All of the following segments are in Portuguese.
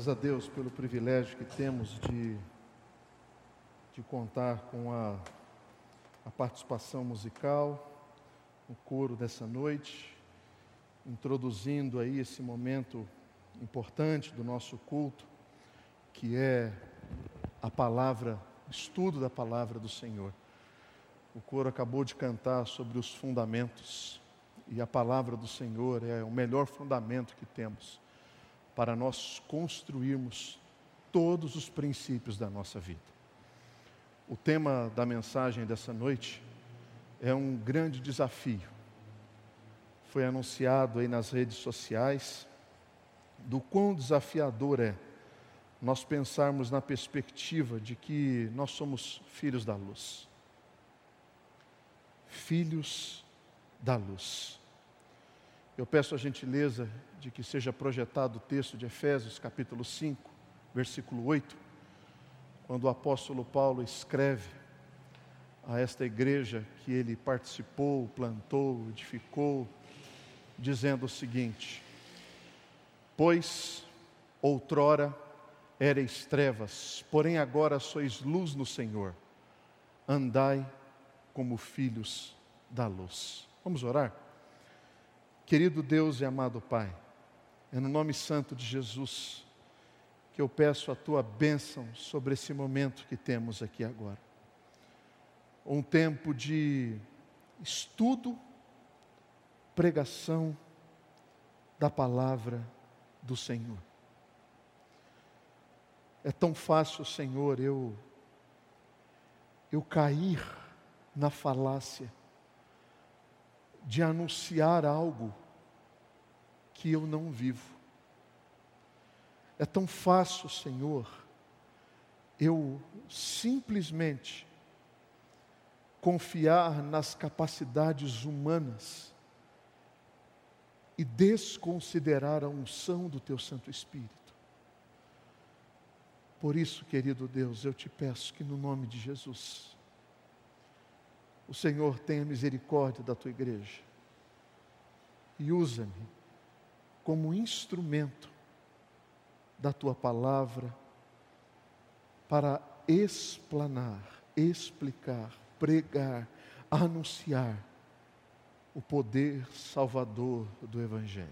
Graças a Deus pelo privilégio que temos de, de contar com a, a participação musical, o coro dessa noite, introduzindo aí esse momento importante do nosso culto, que é a palavra, estudo da palavra do Senhor. O coro acabou de cantar sobre os fundamentos, e a palavra do Senhor é o melhor fundamento que temos para nós construirmos todos os princípios da nossa vida. O tema da mensagem dessa noite é um grande desafio. Foi anunciado aí nas redes sociais do quão desafiador é nós pensarmos na perspectiva de que nós somos filhos da luz. Filhos da luz. Eu peço a gentileza de que seja projetado o texto de Efésios, capítulo 5, versículo 8, quando o apóstolo Paulo escreve a esta igreja que ele participou, plantou, edificou, dizendo o seguinte: Pois outrora ereis trevas, porém agora sois luz no Senhor, andai como filhos da luz. Vamos orar? Querido Deus e amado Pai, é no nome santo de Jesus que eu peço a tua bênção sobre esse momento que temos aqui agora. Um tempo de estudo, pregação da palavra do Senhor. É tão fácil, Senhor, eu eu cair na falácia de anunciar algo que eu não vivo. É tão fácil, Senhor, eu simplesmente confiar nas capacidades humanas e desconsiderar a unção do Teu Santo Espírito. Por isso, querido Deus, eu te peço que no nome de Jesus, o Senhor tenha misericórdia da tua igreja e usa-me como instrumento da tua palavra para explanar, explicar, pregar, anunciar o poder salvador do Evangelho.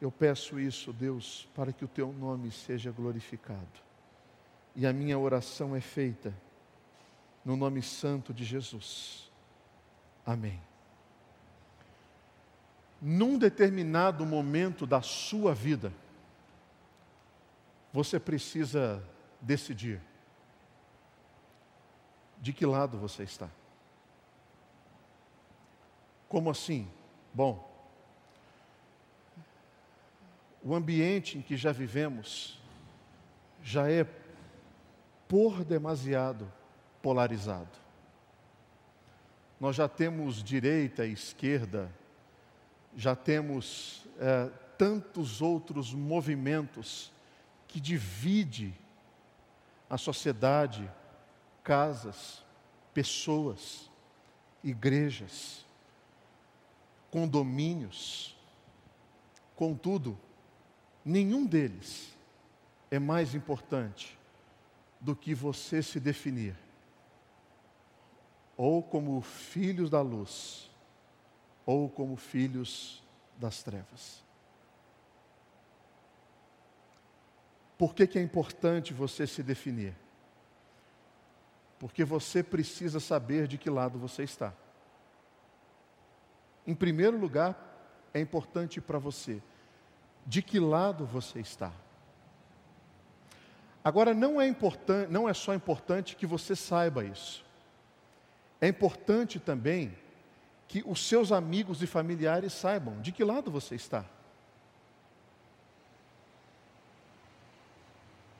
Eu peço isso, Deus, para que o teu nome seja glorificado. E a minha oração é feita no nome santo de Jesus. Amém num determinado momento da sua vida, você precisa decidir de que lado você está. Como assim? Bom, o ambiente em que já vivemos já é por demasiado polarizado. Nós já temos direita e esquerda já temos é, tantos outros movimentos que divide a sociedade, casas, pessoas, igrejas, condomínios. Contudo, nenhum deles é mais importante do que você se definir ou como filhos da luz ou como filhos das trevas. Por que, que é importante você se definir? Porque você precisa saber de que lado você está. Em primeiro lugar, é importante para você de que lado você está. Agora não é importante, não é só importante que você saiba isso. É importante também que os seus amigos e familiares saibam de que lado você está.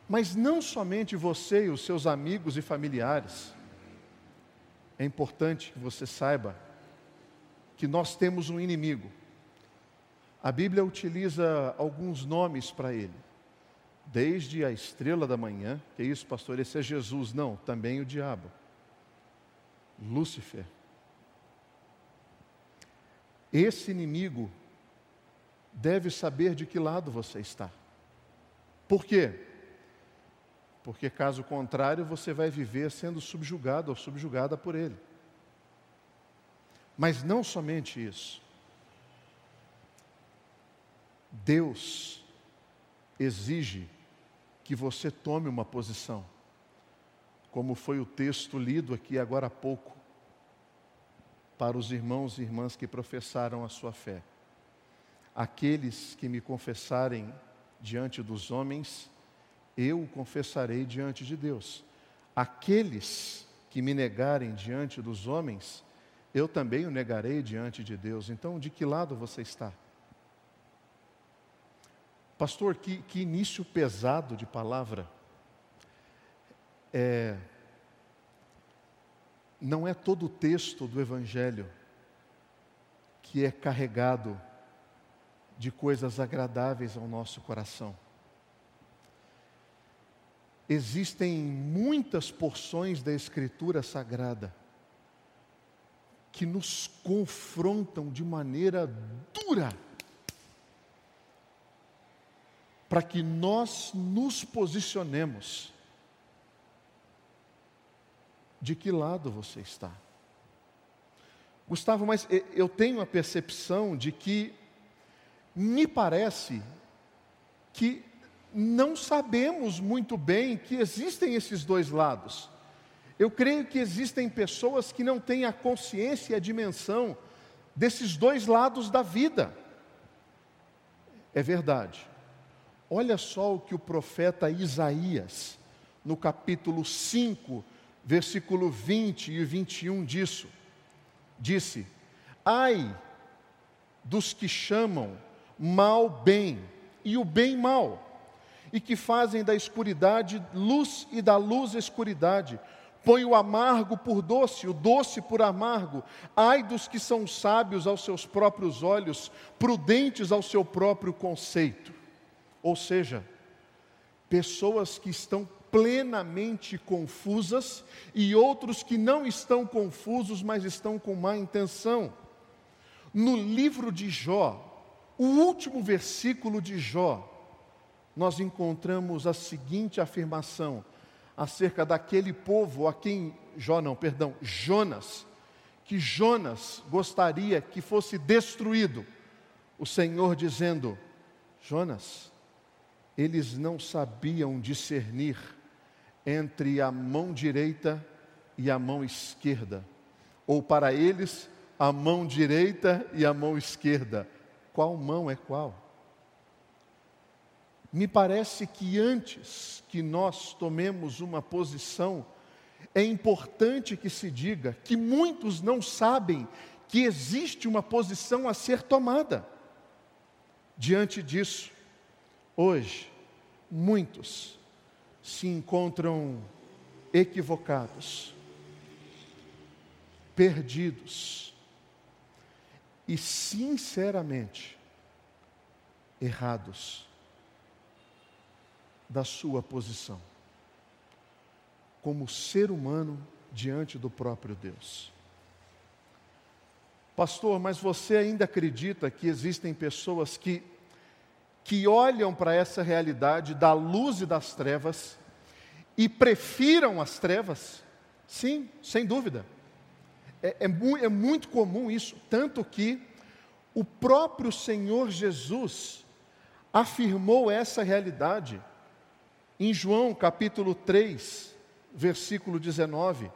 Mas não somente você e os seus amigos e familiares. É importante que você saiba que nós temos um inimigo. A Bíblia utiliza alguns nomes para ele. Desde a estrela da manhã, que é isso, pastor? Esse é Jesus. Não, também o diabo. Lúcifer esse inimigo deve saber de que lado você está. Por quê? Porque caso contrário, você vai viver sendo subjugado ou subjugada por ele. Mas não somente isso. Deus exige que você tome uma posição, como foi o texto lido aqui agora há pouco, para os irmãos e irmãs que professaram a sua fé. Aqueles que me confessarem diante dos homens, eu o confessarei diante de Deus. Aqueles que me negarem diante dos homens, eu também o negarei diante de Deus. Então, de que lado você está? Pastor, que, que início pesado de palavra. É, não é todo o texto do Evangelho que é carregado de coisas agradáveis ao nosso coração. Existem muitas porções da Escritura Sagrada que nos confrontam de maneira dura para que nós nos posicionemos. De que lado você está? Gustavo, mas eu tenho a percepção de que me parece que não sabemos muito bem que existem esses dois lados. Eu creio que existem pessoas que não têm a consciência e a dimensão desses dois lados da vida. É verdade. Olha só o que o profeta Isaías, no capítulo 5, versículo 20 e 21 disso, disse: Ai dos que chamam mal bem e o bem mal, e que fazem da escuridade luz e da luz escuridade, põe o amargo por doce, o doce por amargo. Ai dos que são sábios aos seus próprios olhos, prudentes ao seu próprio conceito. Ou seja, pessoas que estão plenamente confusas e outros que não estão confusos, mas estão com má intenção. No livro de Jó, o último versículo de Jó, nós encontramos a seguinte afirmação acerca daquele povo a quem Jó não, perdão, Jonas, que Jonas gostaria que fosse destruído. O Senhor dizendo: Jonas, eles não sabiam discernir entre a mão direita e a mão esquerda, ou para eles, a mão direita e a mão esquerda. Qual mão é qual? Me parece que antes que nós tomemos uma posição, é importante que se diga que muitos não sabem que existe uma posição a ser tomada. Diante disso, Hoje, muitos se encontram equivocados, perdidos e, sinceramente, errados da sua posição como ser humano diante do próprio Deus. Pastor, mas você ainda acredita que existem pessoas que que olham para essa realidade da luz e das trevas e prefiram as trevas? Sim, sem dúvida. É, é, é, muito comum isso, tanto que o próprio Senhor Jesus afirmou essa realidade em João capítulo 3, versículo 19.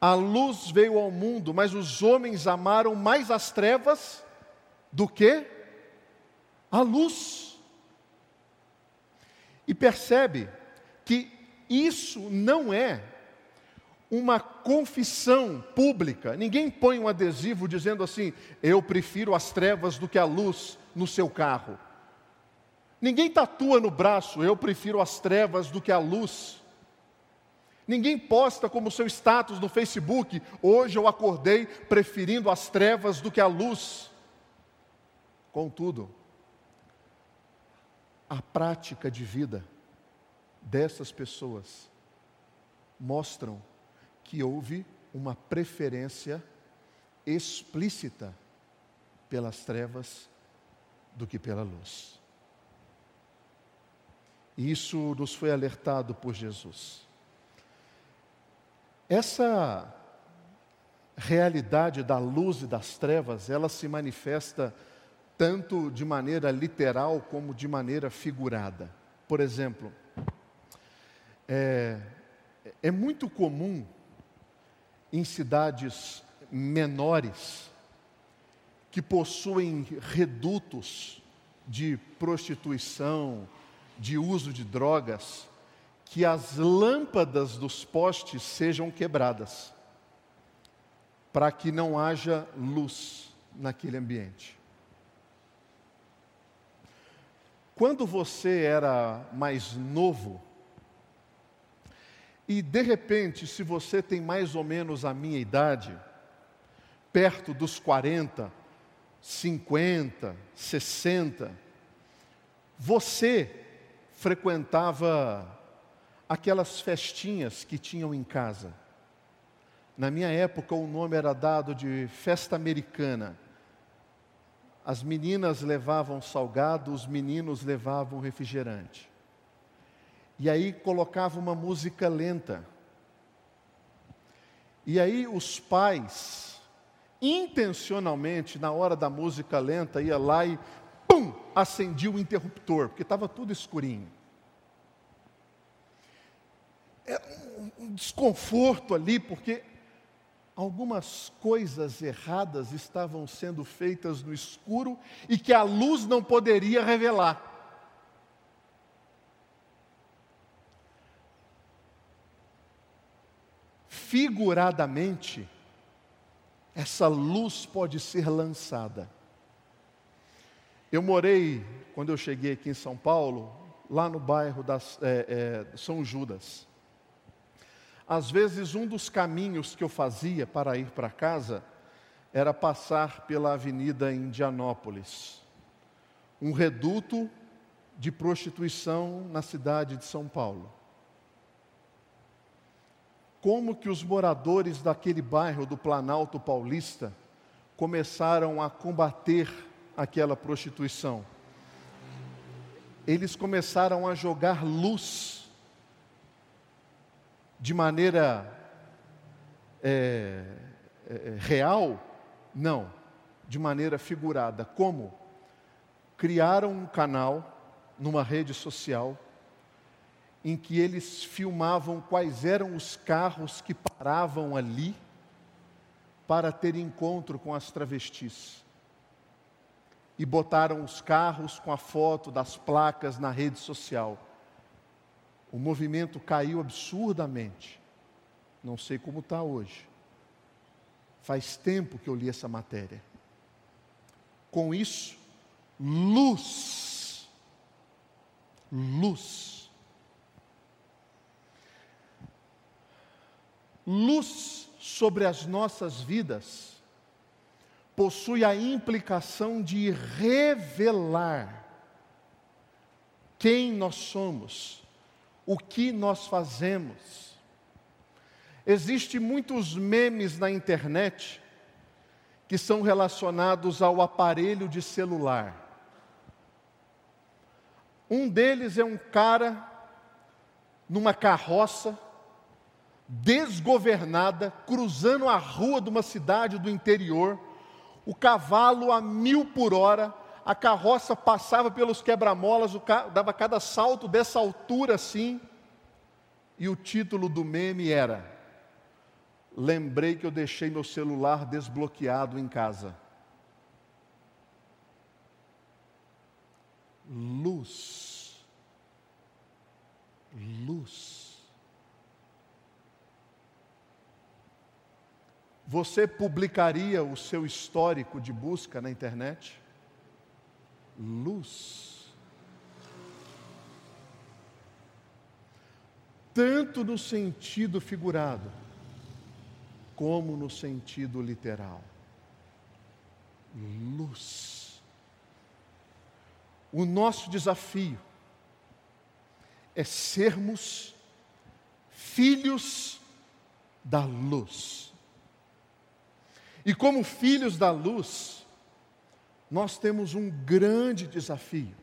A luz veio ao mundo, mas os homens amaram mais as trevas do que a luz. E percebe que isso não é uma confissão pública. Ninguém põe um adesivo dizendo assim: eu prefiro as trevas do que a luz no seu carro. Ninguém tatua no braço: eu prefiro as trevas do que a luz. Ninguém posta como seu status no Facebook: hoje eu acordei preferindo as trevas do que a luz. Contudo, a prática de vida dessas pessoas mostram que houve uma preferência explícita pelas trevas do que pela luz. E isso nos foi alertado por Jesus. Essa realidade da luz e das trevas, ela se manifesta tanto de maneira literal como de maneira figurada. Por exemplo, é, é muito comum em cidades menores que possuem redutos de prostituição, de uso de drogas, que as lâmpadas dos postes sejam quebradas, para que não haja luz naquele ambiente. Quando você era mais novo, e de repente, se você tem mais ou menos a minha idade, perto dos 40, 50, 60, você frequentava aquelas festinhas que tinham em casa. Na minha época, o nome era dado de festa americana. As meninas levavam salgado, os meninos levavam refrigerante. E aí colocava uma música lenta. E aí os pais, intencionalmente, na hora da música lenta, ia lá e pum, acendia o interruptor, porque estava tudo escurinho. Era um desconforto ali, porque algumas coisas erradas estavam sendo feitas no escuro e que a luz não poderia revelar. figuradamente, essa luz pode ser lançada. Eu morei, quando eu cheguei aqui em São Paulo, lá no bairro da é, é, São Judas. Às vezes, um dos caminhos que eu fazia para ir para casa era passar pela Avenida Indianópolis, um reduto de prostituição na cidade de São Paulo como que os moradores daquele bairro do Planalto Paulista começaram a combater aquela prostituição. Eles começaram a jogar luz de maneira é, é, real? Não, de maneira figurada. Como? Criaram um canal numa rede social em que eles filmavam quais eram os carros que paravam ali para ter encontro com as travestis. E botaram os carros com a foto das placas na rede social. O movimento caiu absurdamente. Não sei como está hoje. Faz tempo que eu li essa matéria. Com isso, luz, luz luz sobre as nossas vidas possui a implicação de revelar quem nós somos, o que nós fazemos. Existem muitos memes na internet que são relacionados ao aparelho de celular. Um deles é um cara numa carroça desgovernada, cruzando a rua de uma cidade do interior, o cavalo a mil por hora, a carroça passava pelos quebra-molas, dava cada salto dessa altura assim, e o título do meme era: Lembrei que eu deixei meu celular desbloqueado em casa. Luz. Luz. Você publicaria o seu histórico de busca na internet? Luz. Tanto no sentido figurado, como no sentido literal. Luz. O nosso desafio é sermos filhos da luz. E como filhos da luz, nós temos um grande desafio,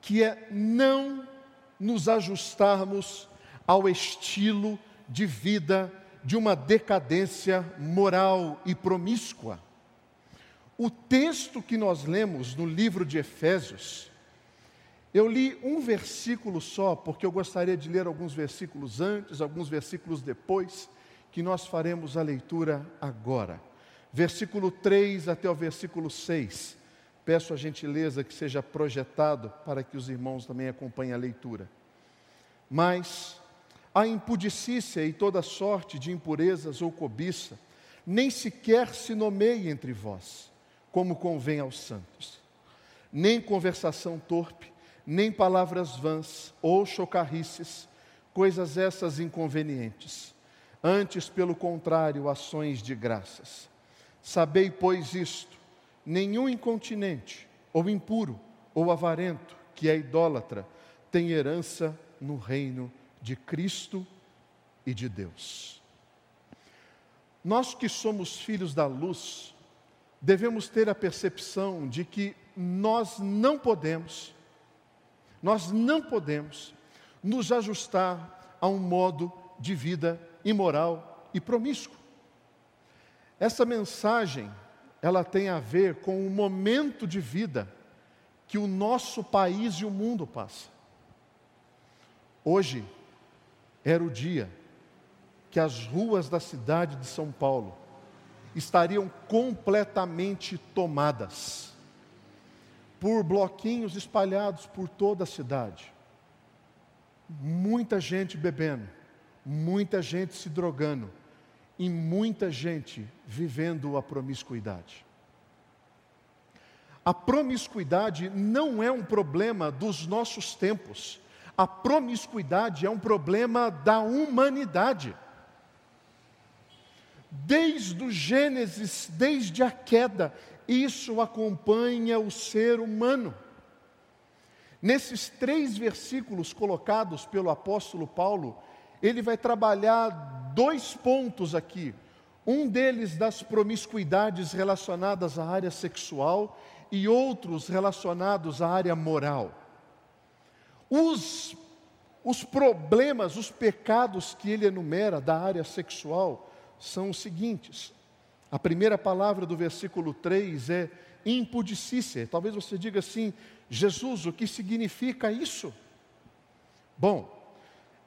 que é não nos ajustarmos ao estilo de vida de uma decadência moral e promíscua. O texto que nós lemos no livro de Efésios, eu li um versículo só, porque eu gostaria de ler alguns versículos antes, alguns versículos depois, que nós faremos a leitura agora. Versículo 3 até o versículo 6. Peço a gentileza que seja projetado para que os irmãos também acompanhem a leitura. Mas a impudicícia e toda sorte de impurezas ou cobiça, nem sequer se nomeie entre vós, como convém aos santos. Nem conversação torpe, nem palavras vãs ou chocarrices, coisas essas inconvenientes. Antes, pelo contrário, ações de graças. Sabei, pois, isto: nenhum incontinente, ou impuro, ou avarento, que é idólatra, tem herança no reino de Cristo e de Deus. Nós que somos filhos da luz, devemos ter a percepção de que nós não podemos nós não podemos nos ajustar a um modo de vida imoral e promíscuo. Essa mensagem, ela tem a ver com o momento de vida que o nosso país e o mundo passa. Hoje era o dia que as ruas da cidade de São Paulo estariam completamente tomadas por bloquinhos espalhados por toda a cidade. Muita gente bebendo, muita gente se drogando e muita gente vivendo a promiscuidade. A promiscuidade não é um problema dos nossos tempos. A promiscuidade é um problema da humanidade. Desde o Gênesis, desde a queda, isso acompanha o ser humano. Nesses três versículos colocados pelo apóstolo Paulo, ele vai trabalhar dois pontos aqui. Um deles das promiscuidades relacionadas à área sexual e outros relacionados à área moral. Os, os problemas, os pecados que ele enumera da área sexual são os seguintes: a primeira palavra do versículo 3 é impudicícia. Talvez você diga assim, Jesus, o que significa isso? Bom,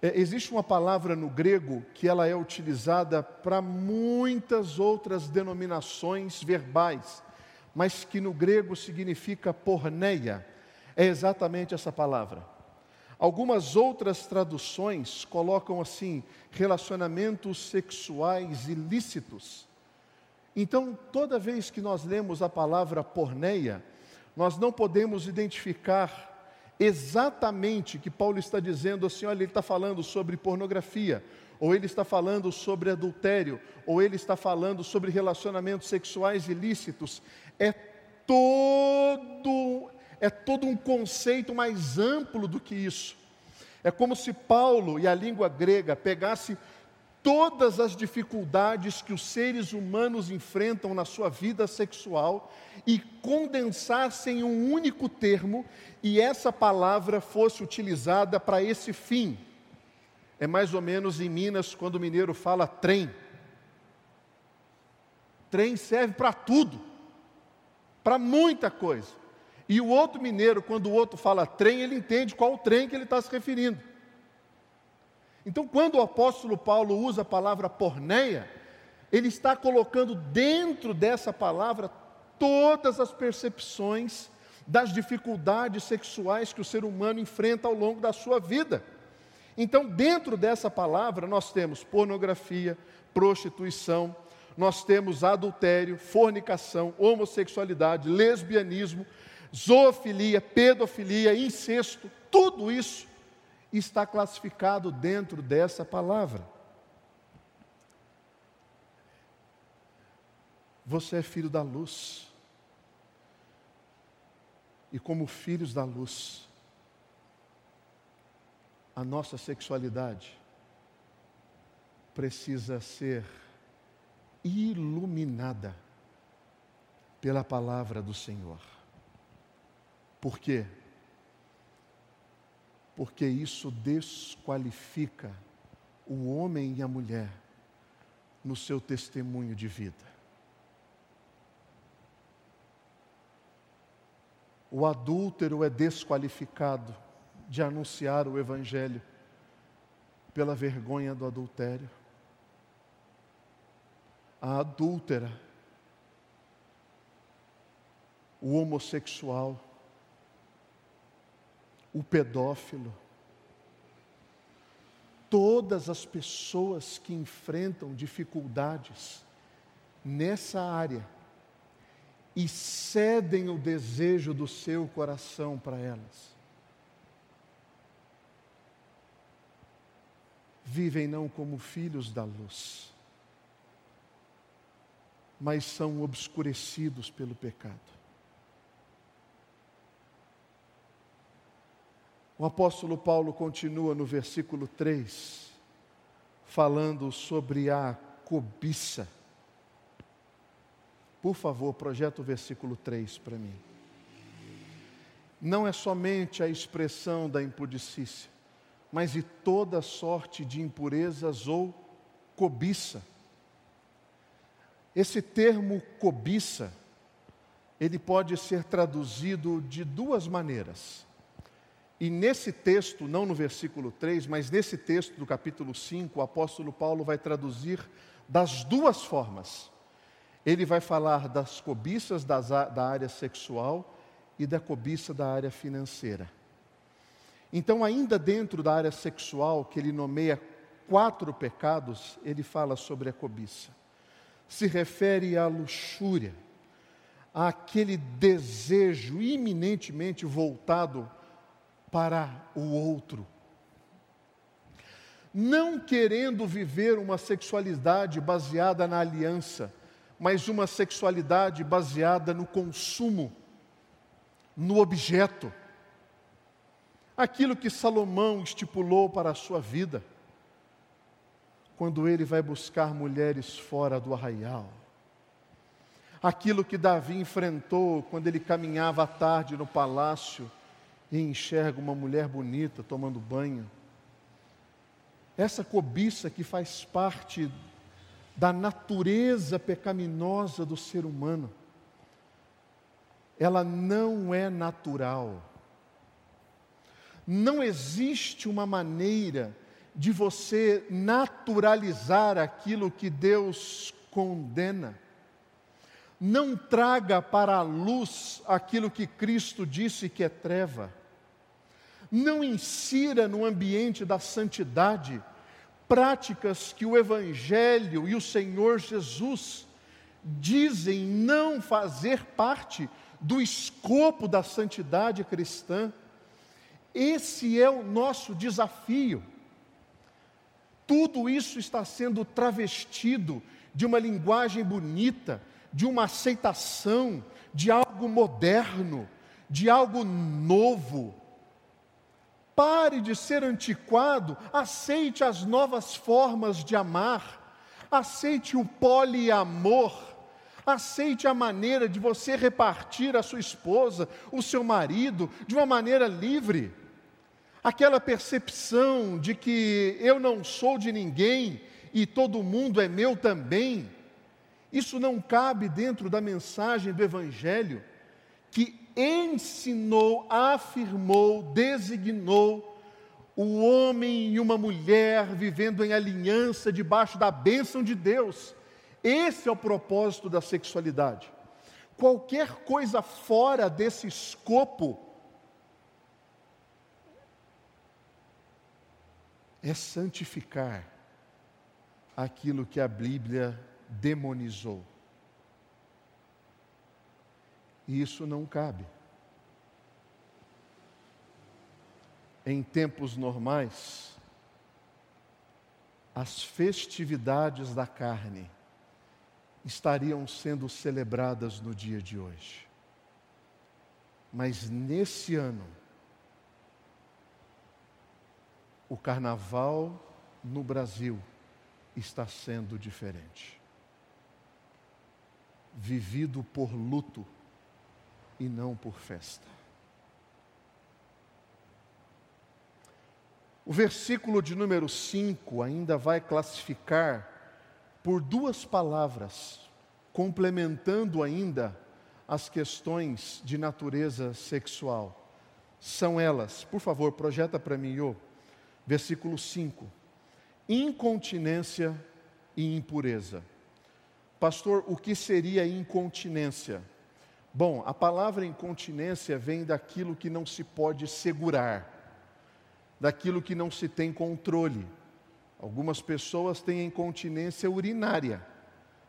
é, existe uma palavra no grego que ela é utilizada para muitas outras denominações verbais, mas que no grego significa porneia. É exatamente essa palavra. Algumas outras traduções colocam assim: relacionamentos sexuais ilícitos. Então, toda vez que nós lemos a palavra porneia, nós não podemos identificar exatamente que Paulo está dizendo assim: olha, ele está falando sobre pornografia, ou ele está falando sobre adultério, ou ele está falando sobre relacionamentos sexuais ilícitos. É todo, é todo um conceito mais amplo do que isso. É como se Paulo e a língua grega pegasse todas as dificuldades que os seres humanos enfrentam na sua vida sexual e condensassem em um único termo e essa palavra fosse utilizada para esse fim. É mais ou menos em Minas quando o mineiro fala trem. Trem serve para tudo, para muita coisa. E o outro mineiro, quando o outro fala trem, ele entende qual trem que ele está se referindo. Então, quando o apóstolo Paulo usa a palavra porneia, ele está colocando dentro dessa palavra todas as percepções das dificuldades sexuais que o ser humano enfrenta ao longo da sua vida. Então, dentro dessa palavra, nós temos pornografia, prostituição, nós temos adultério, fornicação, homossexualidade, lesbianismo, zoofilia, pedofilia, incesto, tudo isso está classificado dentro dessa palavra. Você é filho da luz. E como filhos da luz, a nossa sexualidade precisa ser iluminada pela palavra do Senhor. Por quê? Porque isso desqualifica o homem e a mulher no seu testemunho de vida. O adúltero é desqualificado de anunciar o Evangelho pela vergonha do adultério. A adúltera, o homossexual, o pedófilo, todas as pessoas que enfrentam dificuldades nessa área e cedem o desejo do seu coração para elas. Vivem não como filhos da luz, mas são obscurecidos pelo pecado. O apóstolo Paulo continua no versículo 3, falando sobre a cobiça. Por favor, projeta o versículo 3 para mim. Não é somente a expressão da impudicícia, mas de toda sorte de impurezas ou cobiça. Esse termo cobiça, ele pode ser traduzido de duas maneiras. E nesse texto, não no versículo 3, mas nesse texto do capítulo 5, o apóstolo Paulo vai traduzir das duas formas ele vai falar das cobiças das, da área sexual e da cobiça da área financeira. Então, ainda dentro da área sexual, que ele nomeia quatro pecados, ele fala sobre a cobiça. Se refere à luxúria, àquele desejo iminentemente voltado para o outro. Não querendo viver uma sexualidade baseada na aliança, mas uma sexualidade baseada no consumo, no objeto. Aquilo que Salomão estipulou para a sua vida, quando ele vai buscar mulheres fora do arraial. Aquilo que Davi enfrentou quando ele caminhava à tarde no palácio e enxerga uma mulher bonita tomando banho. Essa cobiça que faz parte da natureza pecaminosa do ser humano. Ela não é natural. Não existe uma maneira de você naturalizar aquilo que Deus condena. Não traga para a luz aquilo que Cristo disse que é treva. Não insira no ambiente da santidade práticas que o Evangelho e o Senhor Jesus dizem não fazer parte do escopo da santidade cristã. Esse é o nosso desafio. Tudo isso está sendo travestido de uma linguagem bonita, de uma aceitação, de algo moderno, de algo novo, Pare de ser antiquado, aceite as novas formas de amar, aceite o poliamor, aceite a maneira de você repartir a sua esposa, o seu marido, de uma maneira livre. Aquela percepção de que eu não sou de ninguém e todo mundo é meu também, isso não cabe dentro da mensagem do Evangelho, que ensinou, afirmou, designou o homem e uma mulher vivendo em alinhança debaixo da bênção de Deus. Esse é o propósito da sexualidade. Qualquer coisa fora desse escopo é santificar aquilo que a Bíblia demonizou. E isso não cabe. Em tempos normais, as festividades da carne estariam sendo celebradas no dia de hoje. Mas nesse ano, o carnaval no Brasil está sendo diferente. Vivido por luto e não por festa. O versículo de número 5 ainda vai classificar por duas palavras, complementando ainda as questões de natureza sexual. São elas, por favor, projeta para mim, Iô, versículo 5: incontinência e impureza. Pastor, o que seria incontinência? Bom, a palavra incontinência vem daquilo que não se pode segurar daquilo que não se tem controle. Algumas pessoas têm incontinência urinária.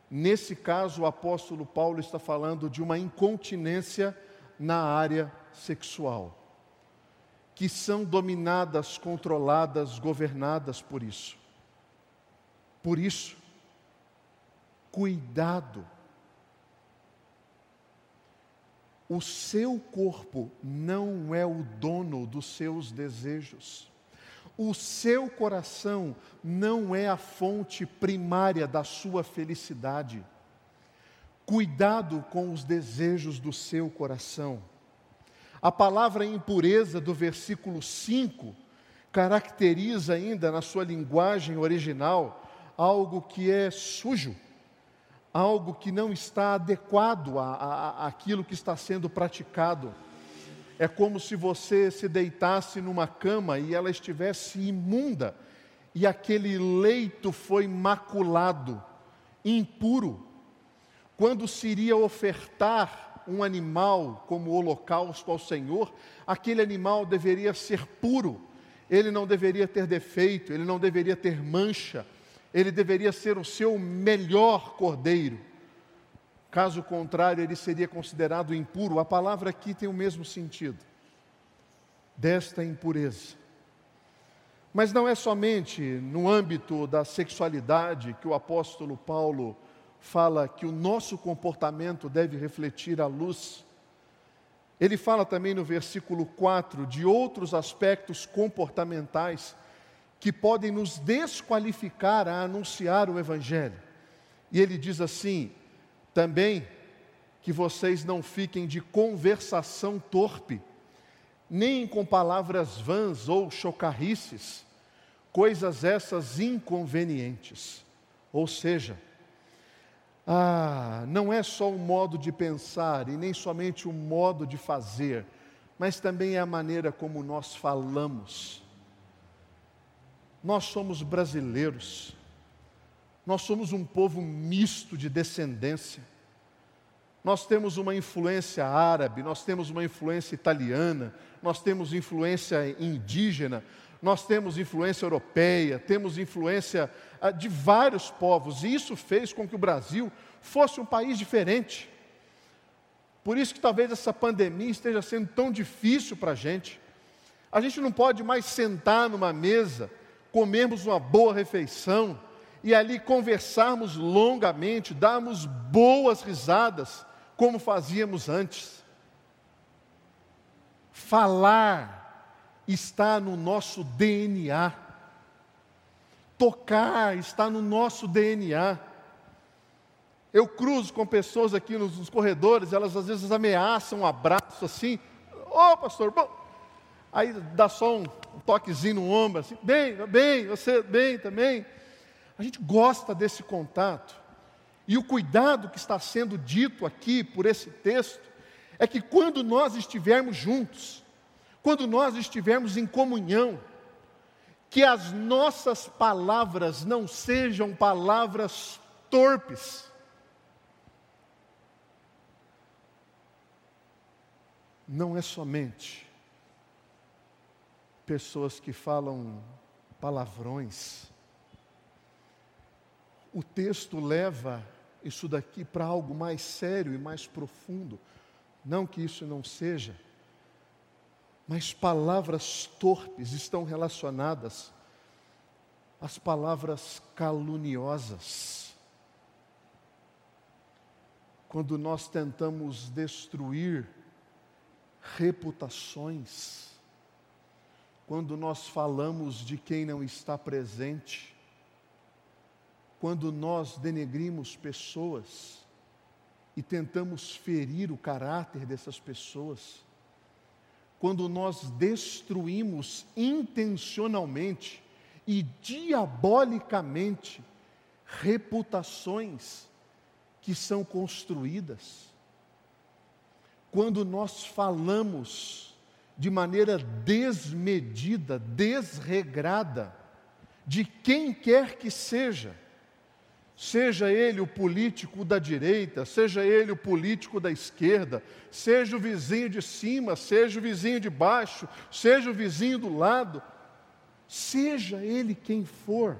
Nesse caso, o apóstolo Paulo está falando de uma incontinência na área sexual, que são dominadas, controladas, governadas por isso. Por isso, cuidado. O seu corpo não é o dono dos seus desejos. O seu coração não é a fonte primária da sua felicidade. Cuidado com os desejos do seu coração. A palavra impureza do versículo 5 caracteriza ainda na sua linguagem original algo que é sujo, algo que não está adequado àquilo que está sendo praticado. É como se você se deitasse numa cama e ela estivesse imunda, e aquele leito foi maculado, impuro. Quando se iria ofertar um animal como holocausto ao Senhor, aquele animal deveria ser puro, ele não deveria ter defeito, ele não deveria ter mancha, ele deveria ser o seu melhor cordeiro. Caso contrário, ele seria considerado impuro. A palavra aqui tem o mesmo sentido, desta impureza. Mas não é somente no âmbito da sexualidade que o apóstolo Paulo fala que o nosso comportamento deve refletir a luz. Ele fala também no versículo 4 de outros aspectos comportamentais que podem nos desqualificar a anunciar o Evangelho. E ele diz assim: também que vocês não fiquem de conversação torpe, nem com palavras vãs ou chocarrices, coisas essas inconvenientes. Ou seja, ah, não é só o modo de pensar e nem somente o modo de fazer, mas também é a maneira como nós falamos nós somos brasileiros, nós somos um povo misto de descendência. Nós temos uma influência árabe, nós temos uma influência italiana, nós temos influência indígena, nós temos influência europeia, temos influência ah, de vários povos, e isso fez com que o Brasil fosse um país diferente. Por isso que talvez essa pandemia esteja sendo tão difícil para a gente. A gente não pode mais sentar numa mesa comermos uma boa refeição e ali conversarmos longamente, darmos boas risadas, como fazíamos antes. Falar está no nosso DNA. Tocar está no nosso DNA. Eu cruzo com pessoas aqui nos, nos corredores, elas às vezes ameaçam um abraço assim. Ô oh, pastor, bom. Aí dá só um, toquezinho no ombro, assim, bem, bem, você bem também. A gente gosta desse contato. E o cuidado que está sendo dito aqui por esse texto é que quando nós estivermos juntos, quando nós estivermos em comunhão, que as nossas palavras não sejam palavras torpes. Não é somente pessoas que falam palavrões. O texto leva isso daqui para algo mais sério e mais profundo. Não que isso não seja, mas palavras torpes estão relacionadas às palavras caluniosas. Quando nós tentamos destruir reputações, quando nós falamos de quem não está presente, quando nós denegrimos pessoas e tentamos ferir o caráter dessas pessoas, quando nós destruímos intencionalmente e diabolicamente reputações que são construídas. Quando nós falamos de maneira desmedida, desregrada, de quem quer que seja, seja ele o político da direita, seja ele o político da esquerda, seja o vizinho de cima, seja o vizinho de baixo, seja o vizinho do lado, seja ele quem for.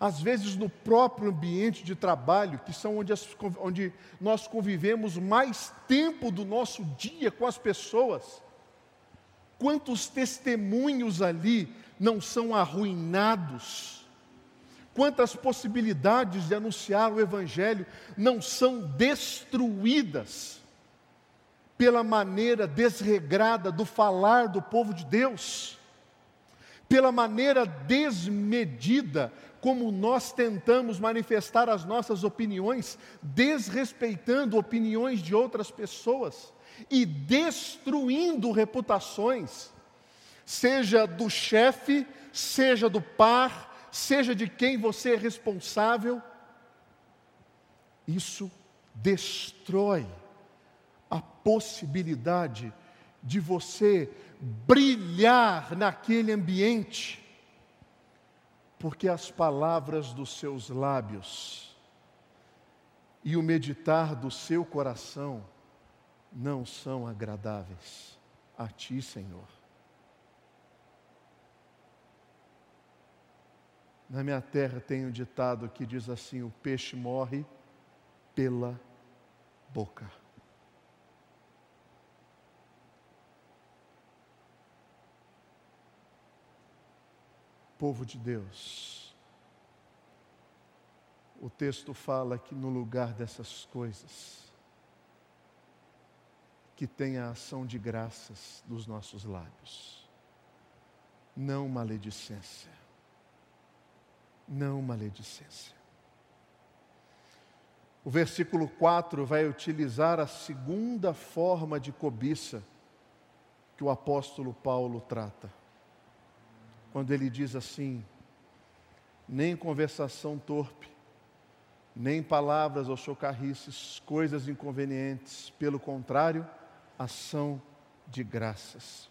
Às vezes no próprio ambiente de trabalho, que são onde, as, onde nós convivemos mais tempo do nosso dia com as pessoas, quantos testemunhos ali não são arruinados, Quantas possibilidades de anunciar o Evangelho não são destruídas pela maneira desregrada do falar do povo de Deus, pela maneira desmedida como nós tentamos manifestar as nossas opiniões, desrespeitando opiniões de outras pessoas e destruindo reputações, seja do chefe, seja do par, seja de quem você é responsável, isso destrói a possibilidade de você brilhar naquele ambiente, porque as palavras dos seus lábios e o meditar do seu coração não são agradáveis a Ti, Senhor. Na minha terra tem um ditado que diz assim: o peixe morre pela boca. Povo de Deus, o texto fala que no lugar dessas coisas, que tem a ação de graças dos nossos lábios, não maledicência não maledicência. O versículo 4 vai utilizar a segunda forma de cobiça que o apóstolo Paulo trata. Quando ele diz assim: nem conversação torpe, nem palavras ou chocarrices, coisas inconvenientes, pelo contrário, ação de graças.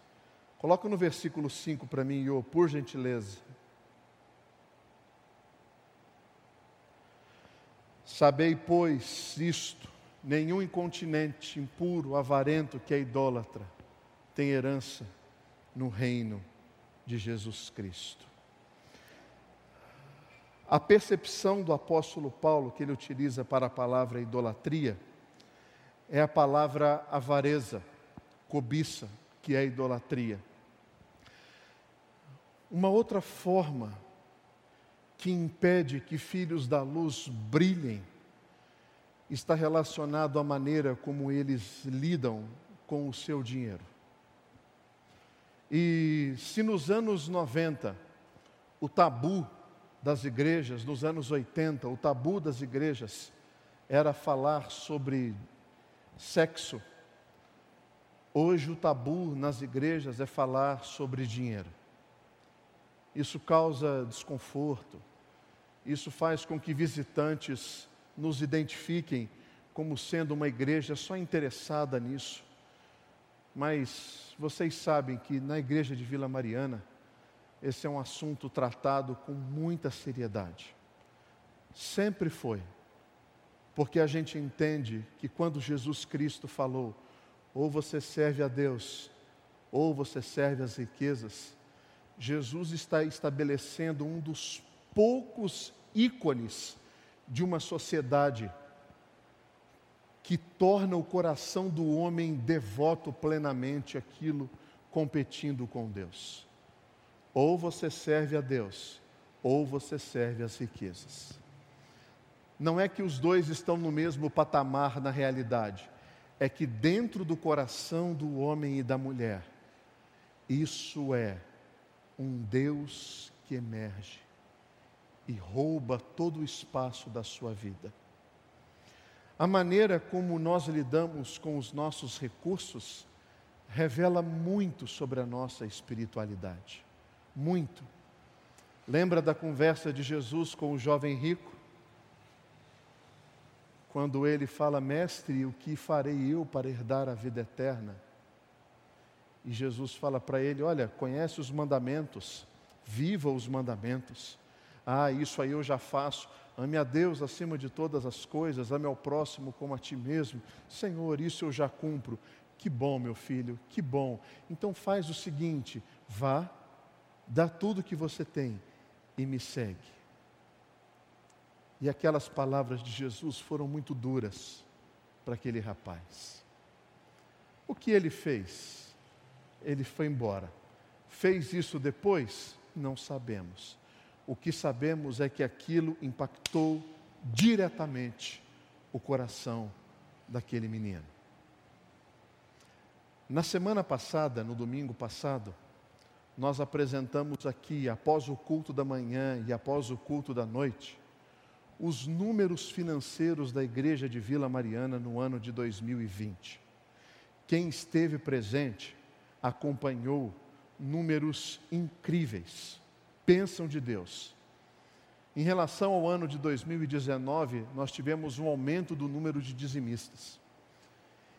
Coloca no versículo 5 para mim, Iô, por gentileza. Sabei, pois, isto: nenhum incontinente, impuro, avarento que é idólatra tem herança no reino de Jesus Cristo. A percepção do apóstolo Paulo que ele utiliza para a palavra idolatria é a palavra avareza, cobiça, que é idolatria. Uma outra forma que impede que filhos da luz brilhem está relacionado à maneira como eles lidam com o seu dinheiro. E se nos anos 90 o tabu das igrejas, nos anos 80, o tabu das igrejas era falar sobre sexo, hoje o tabu nas igrejas é falar sobre dinheiro. Isso causa desconforto, isso faz com que visitantes nos identifiquem como sendo uma igreja só interessada nisso. Mas vocês sabem que na igreja de Vila Mariana, esse é um assunto tratado com muita seriedade. Sempre foi. Porque a gente entende que quando Jesus Cristo falou, ou você serve a Deus, ou você serve as riquezas, Jesus está estabelecendo um dos poucos ícones de uma sociedade que torna o coração do homem devoto plenamente aquilo competindo com Deus. Ou você serve a Deus, ou você serve as riquezas. Não é que os dois estão no mesmo patamar na realidade, é que dentro do coração do homem e da mulher, isso é um Deus que emerge e rouba todo o espaço da sua vida. A maneira como nós lidamos com os nossos recursos revela muito sobre a nossa espiritualidade. Muito. Lembra da conversa de Jesus com o jovem rico? Quando ele fala, Mestre, o que farei eu para herdar a vida eterna? E Jesus fala para ele: Olha, conhece os mandamentos, viva os mandamentos. Ah, isso aí eu já faço. Ame a Deus acima de todas as coisas, ame ao próximo como a ti mesmo. Senhor, isso eu já cumpro. Que bom, meu filho, que bom. Então faz o seguinte: vá, dá tudo que você tem e me segue. E aquelas palavras de Jesus foram muito duras para aquele rapaz. O que ele fez? Ele foi embora. Fez isso depois? Não sabemos. O que sabemos é que aquilo impactou diretamente o coração daquele menino. Na semana passada, no domingo passado, nós apresentamos aqui, após o culto da manhã e após o culto da noite, os números financeiros da Igreja de Vila Mariana no ano de 2020. Quem esteve presente acompanhou números incríveis bênção de Deus. Em relação ao ano de 2019, nós tivemos um aumento do número de dizimistas.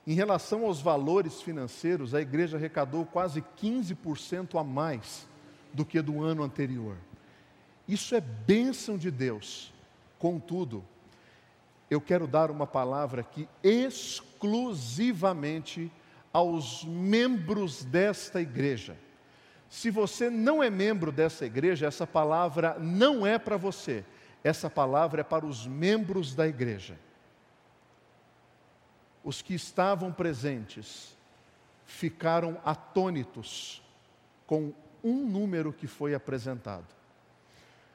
Em relação aos valores financeiros, a igreja arrecadou quase 15% a mais do que do ano anterior. Isso é bênção de Deus. Contudo, eu quero dar uma palavra aqui exclusivamente aos membros desta igreja. Se você não é membro dessa igreja, essa palavra não é para você. Essa palavra é para os membros da igreja. Os que estavam presentes ficaram atônitos com um número que foi apresentado.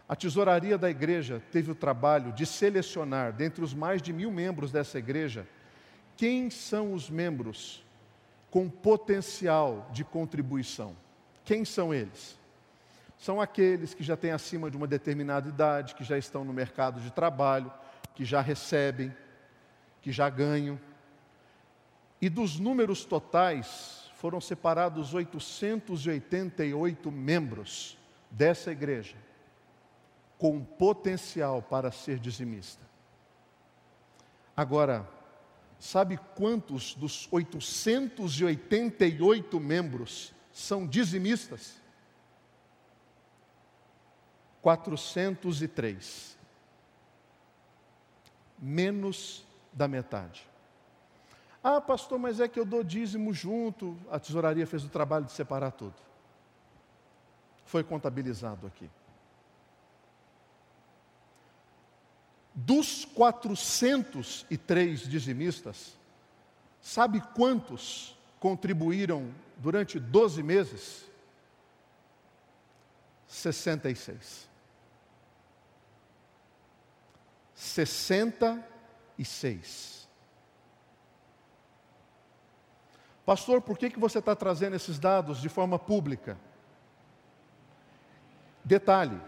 A tesouraria da igreja teve o trabalho de selecionar, dentre os mais de mil membros dessa igreja, quem são os membros com potencial de contribuição. Quem são eles? São aqueles que já têm acima de uma determinada idade, que já estão no mercado de trabalho, que já recebem, que já ganham. E dos números totais, foram separados 888 membros dessa igreja, com potencial para ser dizimista. Agora, sabe quantos dos 888 membros são dizimistas? 403. Menos da metade. Ah, pastor, mas é que eu dou dízimo junto. A tesouraria fez o trabalho de separar tudo. Foi contabilizado aqui. Dos 403 dizimistas, sabe quantos contribuíram durante 12 meses? 66. 66. Pastor, por que, que você está trazendo esses dados de forma pública? Detalhe,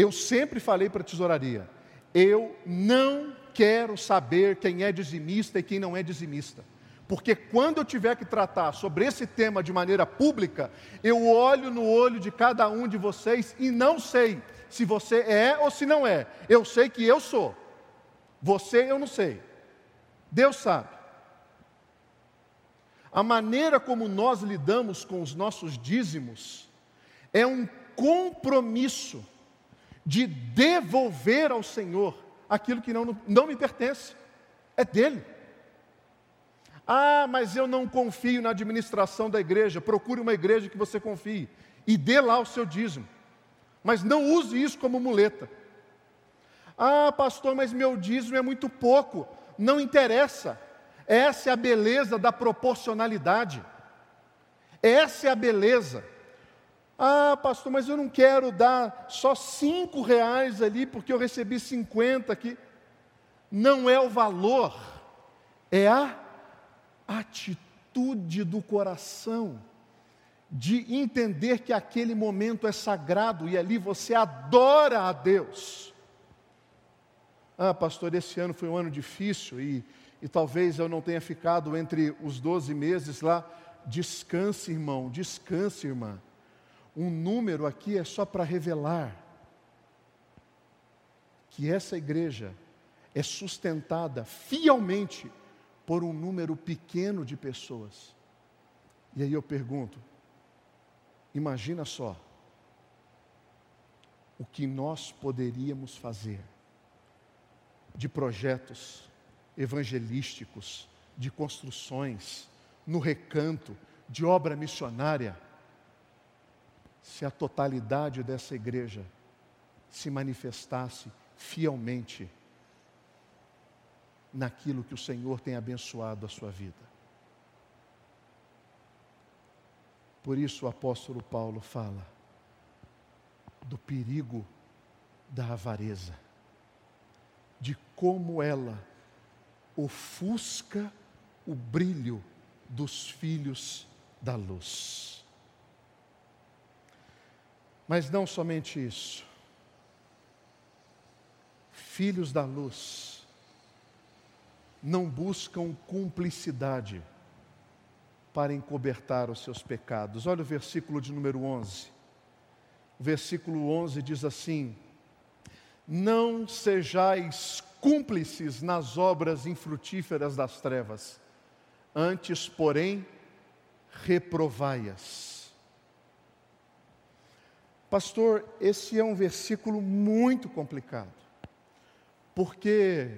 eu sempre falei para a tesouraria, eu não quero saber quem é dizimista e quem não é dizimista. Porque quando eu tiver que tratar sobre esse tema de maneira pública, eu olho no olho de cada um de vocês e não sei se você é ou se não é. Eu sei que eu sou. Você eu não sei. Deus sabe. A maneira como nós lidamos com os nossos dízimos é um compromisso de devolver ao Senhor aquilo que não, não me pertence, é dele. Ah, mas eu não confio na administração da igreja. Procure uma igreja que você confie e dê lá o seu dízimo. Mas não use isso como muleta. Ah, pastor, mas meu dízimo é muito pouco. Não interessa. Essa é a beleza da proporcionalidade. Essa é a beleza. Ah, pastor, mas eu não quero dar só cinco reais ali porque eu recebi cinquenta aqui. Não é o valor, é a atitude do coração de entender que aquele momento é sagrado e ali você adora a Deus. Ah, pastor, esse ano foi um ano difícil e, e talvez eu não tenha ficado entre os 12 meses lá. Descanse, irmão, descanse, irmã. Um número aqui é só para revelar que essa igreja é sustentada fielmente por um número pequeno de pessoas. E aí eu pergunto: imagina só o que nós poderíamos fazer de projetos evangelísticos, de construções, no recanto, de obra missionária, se a totalidade dessa igreja se manifestasse fielmente naquilo que o Senhor tem abençoado a sua vida. Por isso o apóstolo Paulo fala do perigo da avareza, de como ela ofusca o brilho dos filhos da luz. Mas não somente isso. Filhos da luz não buscam cumplicidade para encobertar os seus pecados. Olha o versículo de número 11. O versículo 11 diz assim: Não sejais cúmplices nas obras infrutíferas das trevas, antes, porém, reprovai-as. Pastor, esse é um versículo muito complicado, porque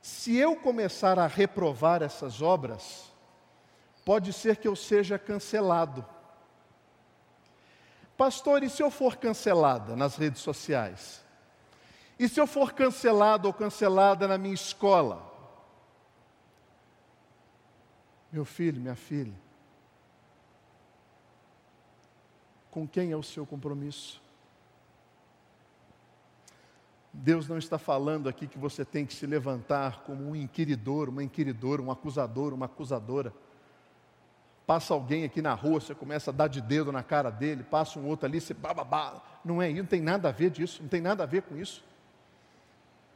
se eu começar a reprovar essas obras, pode ser que eu seja cancelado. Pastor, e se eu for cancelada nas redes sociais? E se eu for cancelado ou cancelada na minha escola? Meu filho, minha filha, com quem é o seu compromisso? Deus não está falando aqui que você tem que se levantar como um inquiridor, uma inquiridora, um acusador, uma acusadora. Passa alguém aqui na rua, você começa a dar de dedo na cara dele, passa um outro ali, você bababá. Não é isso, não tem nada a ver disso, não tem nada a ver com isso.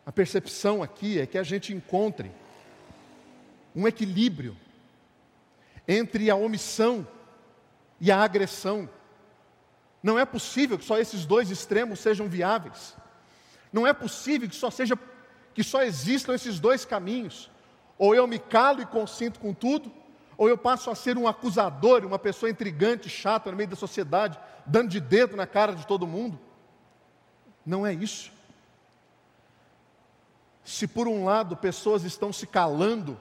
A percepção aqui é que a gente encontre um equilíbrio entre a omissão e a agressão. Não é possível que só esses dois extremos sejam viáveis. Não é possível que só seja que só existam esses dois caminhos. Ou eu me calo e consinto com tudo, ou eu passo a ser um acusador, uma pessoa intrigante, chata no meio da sociedade, dando de dedo na cara de todo mundo. Não é isso. Se por um lado pessoas estão se calando,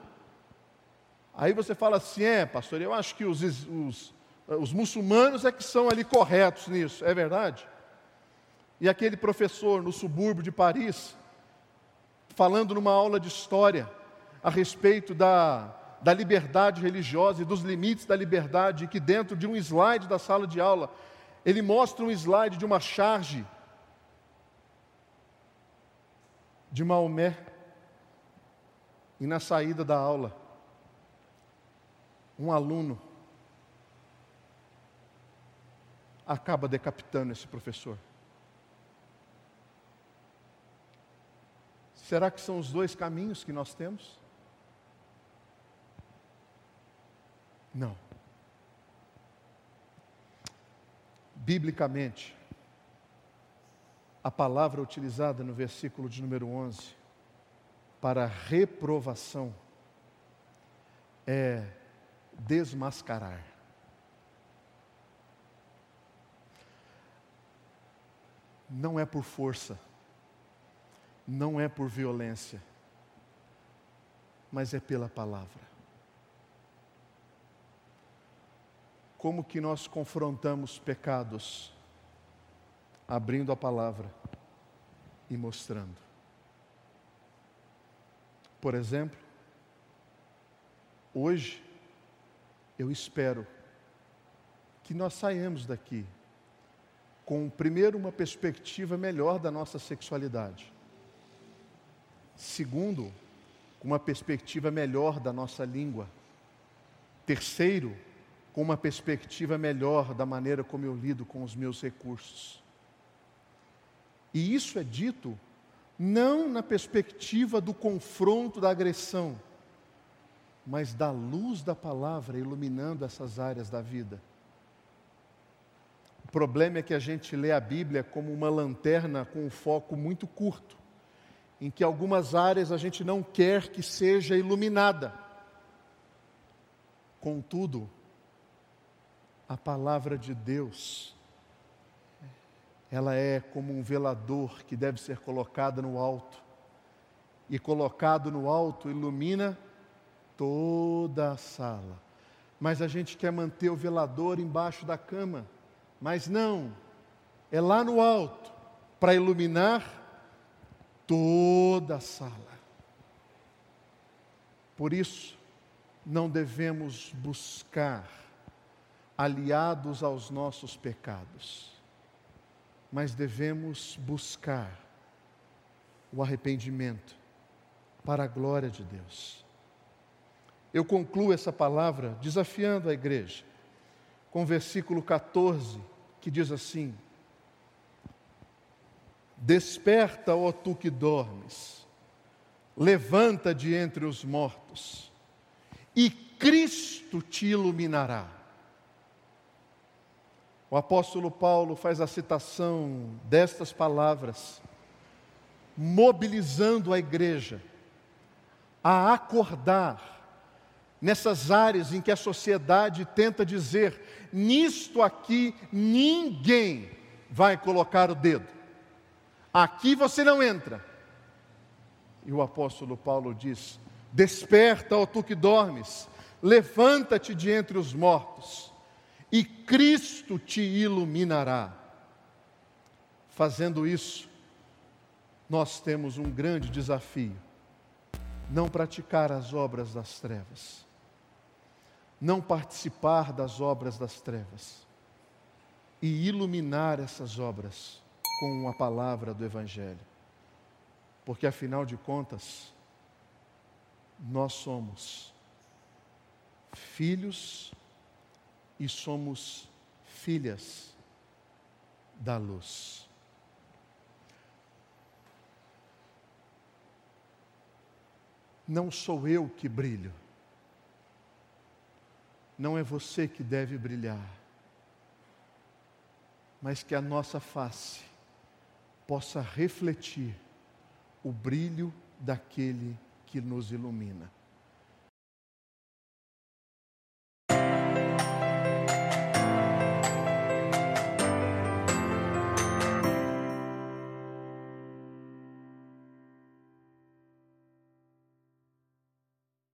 aí você fala assim: é, pastor, eu acho que os, os, os muçulmanos é que são ali corretos nisso, é verdade? E aquele professor no subúrbio de Paris, falando numa aula de história a respeito da, da liberdade religiosa e dos limites da liberdade, que dentro de um slide da sala de aula, ele mostra um slide de uma charge de Maomé, e na saída da aula, um aluno acaba decapitando esse professor. Será que são os dois caminhos que nós temos? Não. Biblicamente, a palavra utilizada no versículo de número 11 para reprovação é desmascarar. Não é por força, não é por violência, mas é pela palavra. como que nós confrontamos pecados? Abrindo a palavra e mostrando. Por exemplo, hoje eu espero que nós saímos daqui com primeiro uma perspectiva melhor da nossa sexualidade. Segundo, uma perspectiva melhor da nossa língua. Terceiro, com uma perspectiva melhor da maneira como eu lido com os meus recursos. E isso é dito não na perspectiva do confronto, da agressão, mas da luz da palavra iluminando essas áreas da vida. O problema é que a gente lê a Bíblia como uma lanterna com um foco muito curto, em que algumas áreas a gente não quer que seja iluminada. Contudo, a palavra de Deus, ela é como um velador que deve ser colocado no alto. E colocado no alto, ilumina toda a sala. Mas a gente quer manter o velador embaixo da cama. Mas não, é lá no alto, para iluminar toda a sala. Por isso, não devemos buscar aliados aos nossos pecados, mas devemos buscar o arrependimento para a glória de Deus. Eu concluo essa palavra desafiando a igreja com o versículo 14, que diz assim: Desperta, ó tu que dormes, levanta de entre os mortos, e Cristo te iluminará. O apóstolo Paulo faz a citação destas palavras, mobilizando a igreja a acordar nessas áreas em que a sociedade tenta dizer: nisto aqui ninguém vai colocar o dedo, aqui você não entra. E o apóstolo Paulo diz: Desperta, ó tu que dormes, levanta-te de entre os mortos e Cristo te iluminará. Fazendo isso, nós temos um grande desafio: não praticar as obras das trevas, não participar das obras das trevas e iluminar essas obras com a palavra do Evangelho. Porque afinal de contas, nós somos filhos e somos filhas da luz. Não sou eu que brilho, não é você que deve brilhar, mas que a nossa face possa refletir o brilho daquele que nos ilumina.